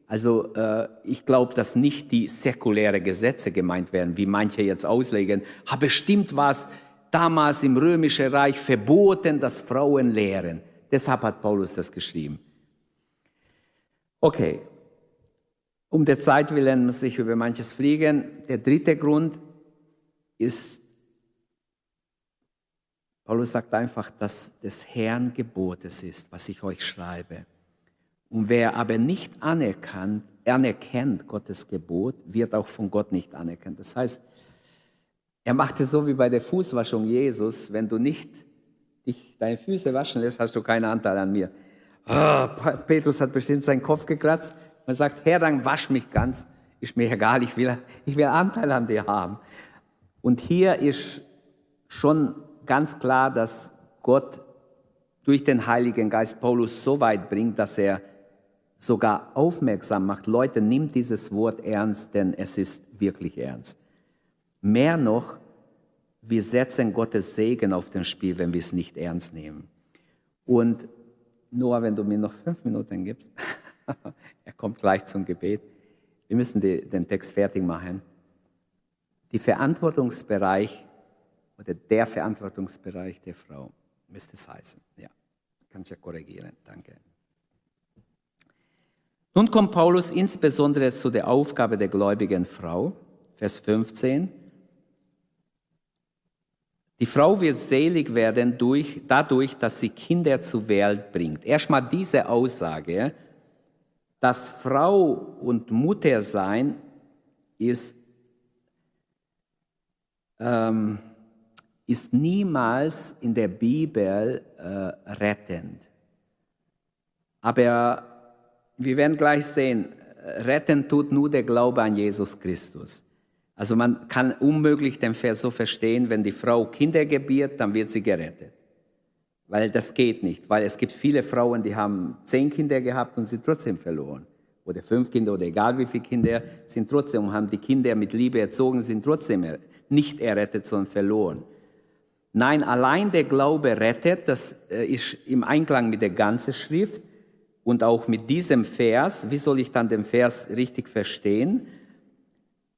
Also äh, ich glaube, dass nicht die säkuläre Gesetze gemeint werden, wie manche jetzt auslegen. Ha, bestimmt was damals im römischen Reich verboten, dass Frauen lehren. Deshalb hat Paulus das geschrieben. Okay, um der Zeit willen muss ich über manches fliegen. Der dritte Grund ist Paulus sagt einfach, dass des Herrn Gebotes ist, was ich euch schreibe. Und wer aber nicht anerkannt, anerkennt Gottes Gebot, wird auch von Gott nicht anerkannt. Das heißt, er macht es so wie bei der Fußwaschung Jesus. Wenn du nicht dich deine Füße waschen lässt, hast du keinen Anteil an mir. Oh, Petrus hat bestimmt seinen Kopf gekratzt und sagt, Herr, dann wasch mich ganz. Ist mir egal, ich will, ich will Anteil an dir haben. Und hier ist schon ganz klar, dass Gott durch den Heiligen Geist Paulus so weit bringt, dass er sogar aufmerksam macht, Leute, nimmt dieses Wort ernst, denn es ist wirklich ernst. Mehr noch, wir setzen Gottes Segen auf den Spiel, wenn wir es nicht ernst nehmen. Und Noah, wenn du mir noch fünf Minuten gibst, er kommt gleich zum Gebet. Wir müssen die, den Text fertig machen. Die Verantwortungsbereich oder der Verantwortungsbereich der Frau, müsste es heißen. Ja, kannst ja korrigieren, danke. Nun kommt Paulus insbesondere zu der Aufgabe der gläubigen Frau, Vers 15. Die Frau wird selig werden durch, dadurch, dass sie Kinder zur Welt bringt. Erstmal diese Aussage, dass Frau und Mutter sein ist ähm, ist niemals in der Bibel äh, rettend. Aber wir werden gleich sehen, retten tut nur der Glaube an Jesus Christus. Also man kann unmöglich den Vers so verstehen, wenn die Frau Kinder gebiert, dann wird sie gerettet. Weil das geht nicht, weil es gibt viele Frauen, die haben zehn Kinder gehabt und sind trotzdem verloren. Oder fünf Kinder oder egal wie viele Kinder, sind trotzdem, haben die Kinder mit Liebe erzogen, sind trotzdem nicht errettet, sondern verloren. Nein, allein der Glaube rettet, das äh, ist im Einklang mit der ganzen Schrift und auch mit diesem Vers. Wie soll ich dann den Vers richtig verstehen?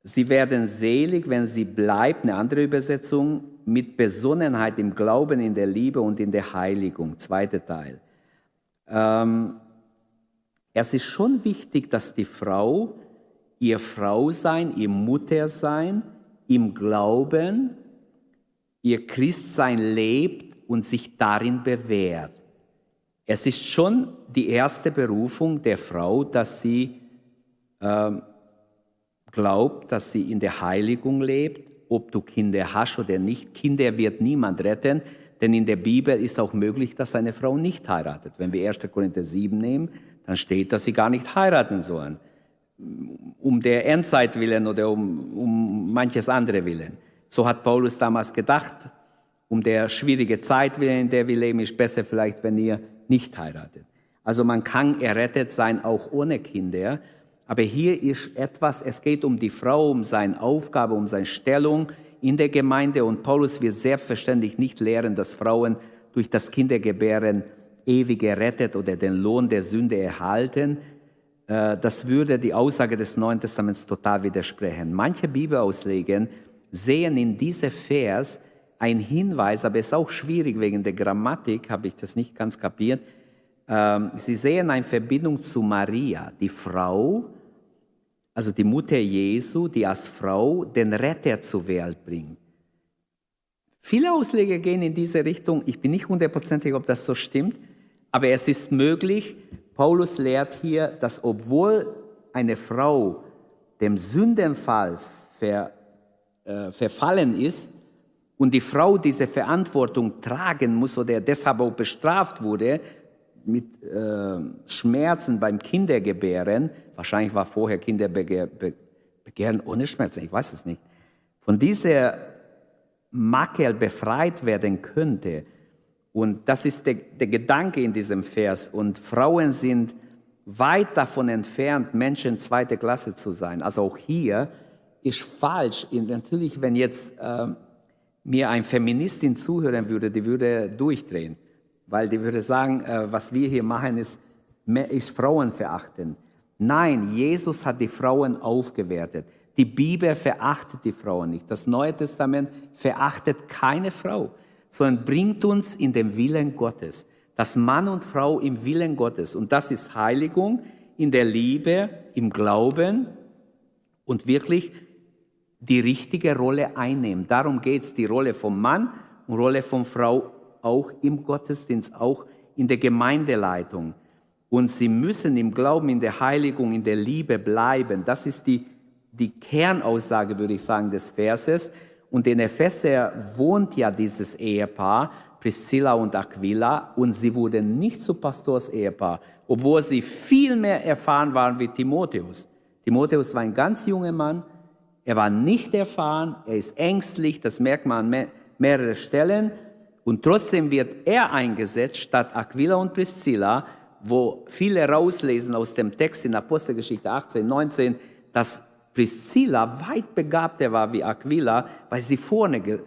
Sie werden selig, wenn sie bleibt, eine andere Übersetzung, mit Besonnenheit im Glauben, in der Liebe und in der Heiligung, zweiter Teil. Ähm, es ist schon wichtig, dass die Frau ihr Frau sein, ihr Mutter sein, im Glauben, ihr Christsein lebt und sich darin bewährt. Es ist schon die erste Berufung der Frau, dass sie äh, glaubt, dass sie in der Heiligung lebt, ob du Kinder hast oder nicht. Kinder wird niemand retten, denn in der Bibel ist auch möglich, dass eine Frau nicht heiratet. Wenn wir 1. Korinther 7 nehmen, dann steht, dass sie gar nicht heiraten sollen. Um der Endzeit willen oder um, um manches andere willen. So hat Paulus damals gedacht, um der schwierige Zeit willen, in der wir leben, ist besser vielleicht, wenn ihr nicht heiratet. Also man kann errettet sein, auch ohne Kinder. Aber hier ist etwas, es geht um die Frau, um seine Aufgabe, um seine Stellung in der Gemeinde. Und Paulus wird selbstverständlich nicht lehren, dass Frauen durch das Kindergebären ewig errettet oder den Lohn der Sünde erhalten. Äh, das würde die Aussage des Neuen Testaments total widersprechen. Manche Bibelauslegen sehen in diesem Vers ein Hinweis, aber es ist auch schwierig wegen der Grammatik, habe ich das nicht ganz kapiert. Ähm, sie sehen eine Verbindung zu Maria, die Frau, also die Mutter Jesu, die als Frau den Retter zur Welt bringt. Viele Ausleger gehen in diese Richtung. Ich bin nicht hundertprozentig, ob das so stimmt, aber es ist möglich. Paulus lehrt hier, dass obwohl eine Frau dem Sündenfall ver, äh, verfallen ist und die Frau diese Verantwortung tragen muss oder deshalb auch bestraft wurde mit äh, Schmerzen beim Kindergebären, wahrscheinlich war vorher Kinderbegehren ohne Schmerzen, ich weiß es nicht, von dieser Makel befreit werden könnte. Und das ist der, der Gedanke in diesem Vers. Und Frauen sind weit davon entfernt, Menschen zweite Klasse zu sein. Also auch hier ist falsch. Natürlich, wenn jetzt äh, mir ein Feministin zuhören würde, die würde durchdrehen, weil die würde sagen, äh, was wir hier machen, ist, ist Frauen verachten. Nein, Jesus hat die Frauen aufgewertet. Die Bibel verachtet die Frauen nicht. Das Neue Testament verachtet keine Frau, sondern bringt uns in den Willen Gottes. Das Mann und Frau im Willen Gottes. Und das ist Heiligung in der Liebe, im Glauben und wirklich die richtige Rolle einnehmen. Darum geht es, die Rolle vom Mann und Rolle von Frau auch im Gottesdienst, auch in der Gemeindeleitung. Und sie müssen im Glauben, in der Heiligung, in der Liebe bleiben. Das ist die die Kernaussage, würde ich sagen, des Verses. Und in Epheser wohnt ja dieses Ehepaar, Priscilla und Aquila, und sie wurden nicht zu Pastors Ehepaar, obwohl sie viel mehr erfahren waren wie Timotheus. Timotheus war ein ganz junger Mann, er war nicht erfahren, er ist ängstlich, das merkt man an mehreren Stellen, und trotzdem wird er eingesetzt statt Aquila und Priscilla, wo viele rauslesen aus dem Text in Apostelgeschichte 18, 19, dass Priscilla weit begabter war wie Aquila, weil sie vorne äh,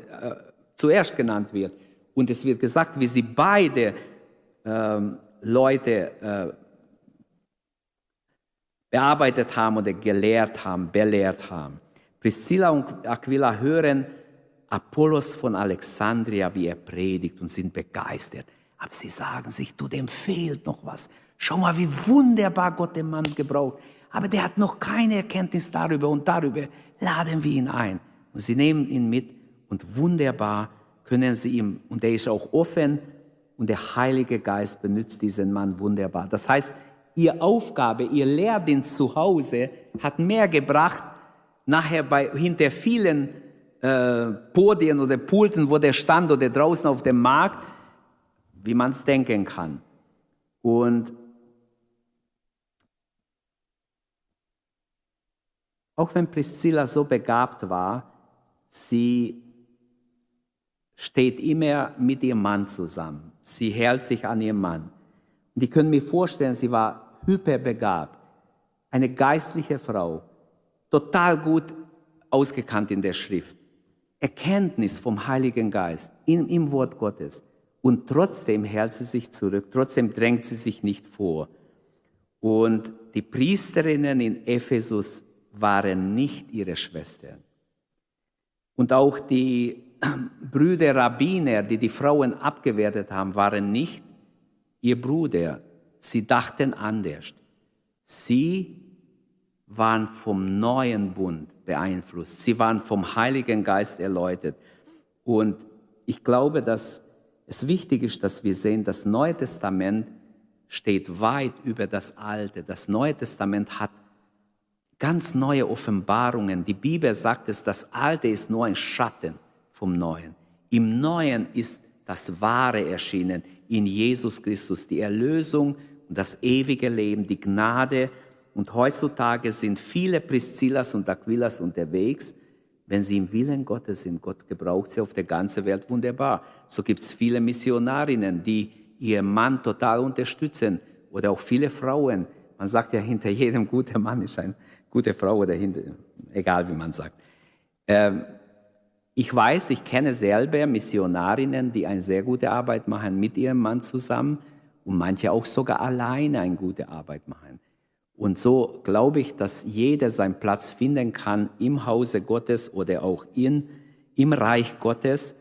zuerst genannt wird. Und es wird gesagt, wie sie beide ähm, Leute äh, bearbeitet haben oder gelehrt haben, belehrt haben. Priscilla und Aquila hören Apollos von Alexandria, wie er predigt und sind begeistert. Aber sie sagen sich, du, dem fehlt noch was. Schau mal, wie wunderbar Gott den Mann gebraucht aber der hat noch keine Erkenntnis darüber und darüber laden wir ihn ein. Und sie nehmen ihn mit und wunderbar können sie ihm, und er ist auch offen und der Heilige Geist benutzt diesen Mann wunderbar. Das heißt, ihr Aufgabe, ihr Lehrdienst zu Hause hat mehr gebracht, nachher bei, hinter vielen äh, Podien oder Pulten, wo der stand oder draußen auf dem Markt, wie man es denken kann. Und Auch wenn Priscilla so begabt war, sie steht immer mit ihrem Mann zusammen. Sie hält sich an ihren Mann. Und ich könnte mir vorstellen, sie war hyperbegabt. Eine geistliche Frau, total gut ausgekannt in der Schrift. Erkenntnis vom Heiligen Geist im, im Wort Gottes. Und trotzdem hält sie sich zurück, trotzdem drängt sie sich nicht vor. Und die Priesterinnen in Ephesus waren nicht ihre Schwestern. Und auch die Brüder Rabbiner, die die Frauen abgewertet haben, waren nicht ihr Bruder. Sie dachten anders. Sie waren vom neuen Bund beeinflusst. Sie waren vom Heiligen Geist erläutert. Und ich glaube, dass es wichtig ist, dass wir sehen, das Neue Testament steht weit über das Alte. Das Neue Testament hat ganz neue Offenbarungen. Die Bibel sagt es, das Alte ist nur ein Schatten vom Neuen. Im Neuen ist das Wahre erschienen, in Jesus Christus, die Erlösung und das ewige Leben, die Gnade. Und heutzutage sind viele Priscillas und Aquilas unterwegs, wenn sie im Willen Gottes sind. Gott gebraucht sie auf der ganzen Welt wunderbar. So gibt es viele Missionarinnen, die ihren Mann total unterstützen oder auch viele Frauen. Man sagt ja, hinter jedem guten Mann ist ein gute Frau oder hinter, egal wie man sagt. Ähm, ich weiß, ich kenne selber Missionarinnen, die eine sehr gute Arbeit machen mit ihrem Mann zusammen und manche auch sogar alleine eine gute Arbeit machen. Und so glaube ich, dass jeder seinen Platz finden kann im Hause Gottes oder auch in, im Reich Gottes,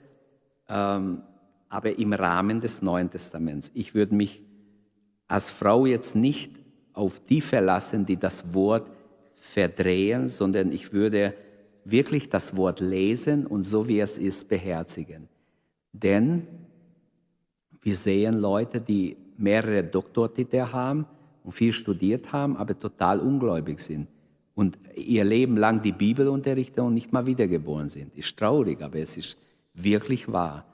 ähm, aber im Rahmen des Neuen Testaments. Ich würde mich als Frau jetzt nicht auf die verlassen, die das Wort verdrehen, sondern ich würde wirklich das Wort lesen und so wie es ist beherzigen. Denn wir sehen Leute, die mehrere Doktortitel haben und viel studiert haben, aber total ungläubig sind und ihr Leben lang die Bibel unterrichten und nicht mal wiedergeboren sind. Ist traurig, aber es ist wirklich wahr.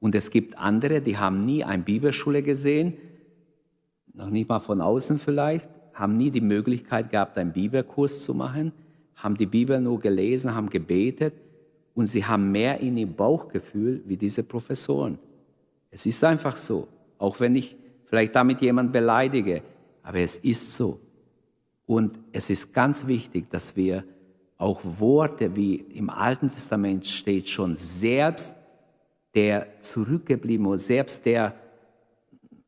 Und es gibt andere, die haben nie eine Bibelschule gesehen, noch nicht mal von außen vielleicht, haben nie die Möglichkeit gehabt, einen Bibelkurs zu machen, haben die Bibel nur gelesen, haben gebetet und sie haben mehr in ihrem Bauchgefühl wie diese Professoren. Es ist einfach so, auch wenn ich vielleicht damit jemand beleidige, aber es ist so. Und es ist ganz wichtig, dass wir auch Worte, wie im Alten Testament steht, schon selbst der zurückgeblieben und selbst der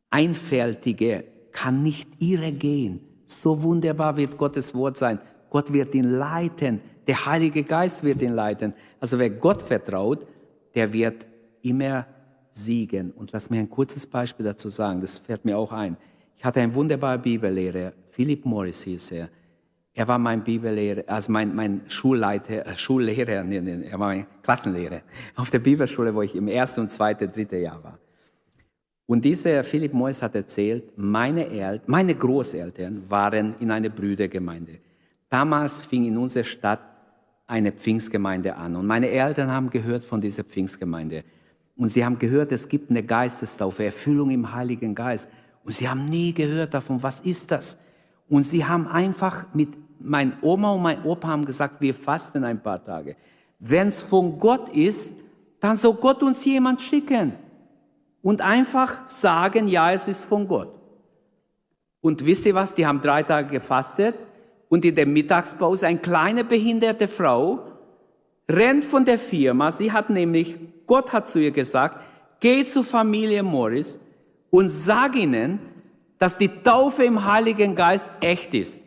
Einfältige kann nicht irre gehen. So wunderbar wird Gottes Wort sein. Gott wird ihn leiten. Der Heilige Geist wird ihn leiten. Also wer Gott vertraut, der wird immer siegen. Und lass mir ein kurzes Beispiel dazu sagen, das fällt mir auch ein. Ich hatte einen wunderbaren Bibellehrer, Philip Morris hieß er. Er war mein Bibellehrer, also mein, mein Schulleiter, äh, Schullehrer, nee, nee, er war mein Klassenlehrer auf der Bibelschule, wo ich im ersten und zweiten, dritten Jahr war. Und dieser Philipp Mois hat erzählt, meine, Eltern, meine Großeltern waren in einer Brüdergemeinde. Damals fing in unserer Stadt eine Pfingstgemeinde an. Und meine Eltern haben gehört von dieser Pfingstgemeinde. Und sie haben gehört, es gibt eine Geistestaufe, Erfüllung im Heiligen Geist. Und sie haben nie gehört davon, was ist das? Und sie haben einfach mit, mein Oma und mein Opa haben gesagt, wir fasten ein paar Tage. Wenn es von Gott ist, dann soll Gott uns jemand schicken und einfach sagen, ja, es ist von Gott. Und wisst ihr was? Die haben drei Tage gefastet und in der Mittagspause eine kleine behinderte Frau rennt von der Firma. Sie hat nämlich, Gott hat zu ihr gesagt, geh zur Familie Morris und sag ihnen, dass die Taufe im Heiligen Geist echt ist.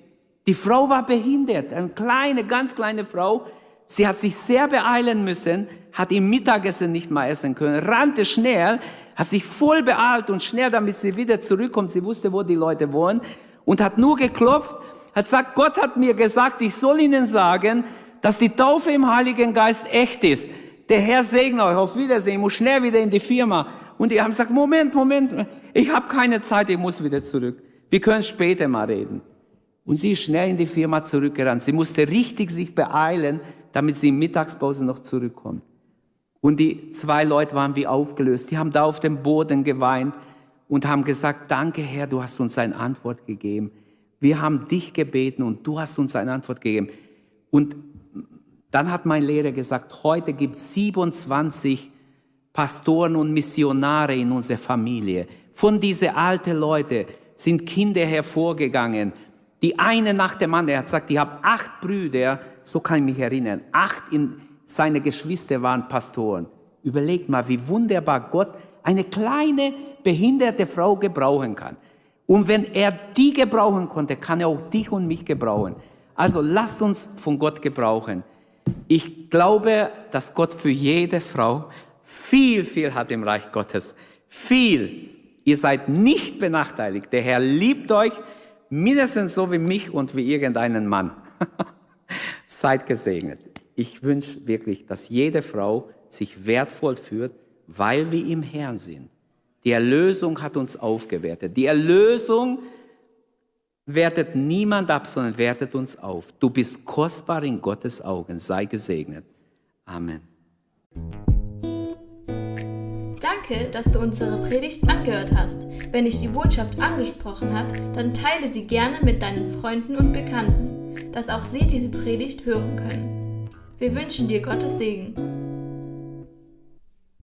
Die Frau war behindert, eine kleine, ganz kleine Frau. Sie hat sich sehr beeilen müssen, hat im Mittagessen nicht mal essen können, rannte schnell, hat sich voll beeilt und schnell, damit sie wieder zurückkommt. Sie wusste, wo die Leute wohnen und hat nur geklopft, hat gesagt, Gott hat mir gesagt, ich soll ihnen sagen, dass die Taufe im Heiligen Geist echt ist. Der Herr segne euch, auf Wiedersehen, ich muss schnell wieder in die Firma. Und die haben gesagt, Moment, Moment, ich habe keine Zeit, ich muss wieder zurück. Wir können später mal reden. Und sie ist schnell in die Firma zurückgerannt. Sie musste richtig sich beeilen, damit sie in Mittagspause noch zurückkommt. Und die zwei Leute waren wie aufgelöst. Die haben da auf dem Boden geweint und haben gesagt, danke Herr, du hast uns eine Antwort gegeben. Wir haben dich gebeten und du hast uns eine Antwort gegeben. Und dann hat mein Lehrer gesagt, heute gibt es 27 Pastoren und Missionare in unserer Familie. Von diesen alten Leuten sind Kinder hervorgegangen. Die eine nach dem anderen. Er hat gesagt, ich habe acht Brüder, so kann ich mich erinnern. Acht in, seine Geschwister waren Pastoren. Überlegt mal, wie wunderbar Gott eine kleine behinderte Frau gebrauchen kann. Und wenn er die gebrauchen konnte, kann er auch dich und mich gebrauchen. Also lasst uns von Gott gebrauchen. Ich glaube, dass Gott für jede Frau viel, viel hat im Reich Gottes. Viel. Ihr seid nicht benachteiligt. Der Herr liebt euch mindestens so wie mich und wie irgendeinen Mann. seid gesegnet ich wünsche wirklich, dass jede Frau sich wertvoll fühlt, weil wir im Herrn sind. Die Erlösung hat uns aufgewertet. Die Erlösung wertet niemand ab, sondern wertet uns auf. Du bist kostbar in Gottes Augen. Sei gesegnet. Amen. Danke, dass du unsere Predigt angehört hast. Wenn dich die Botschaft angesprochen hat, dann teile sie gerne mit deinen Freunden und Bekannten, dass auch sie diese Predigt hören können. Wir wünschen dir Gottes Segen.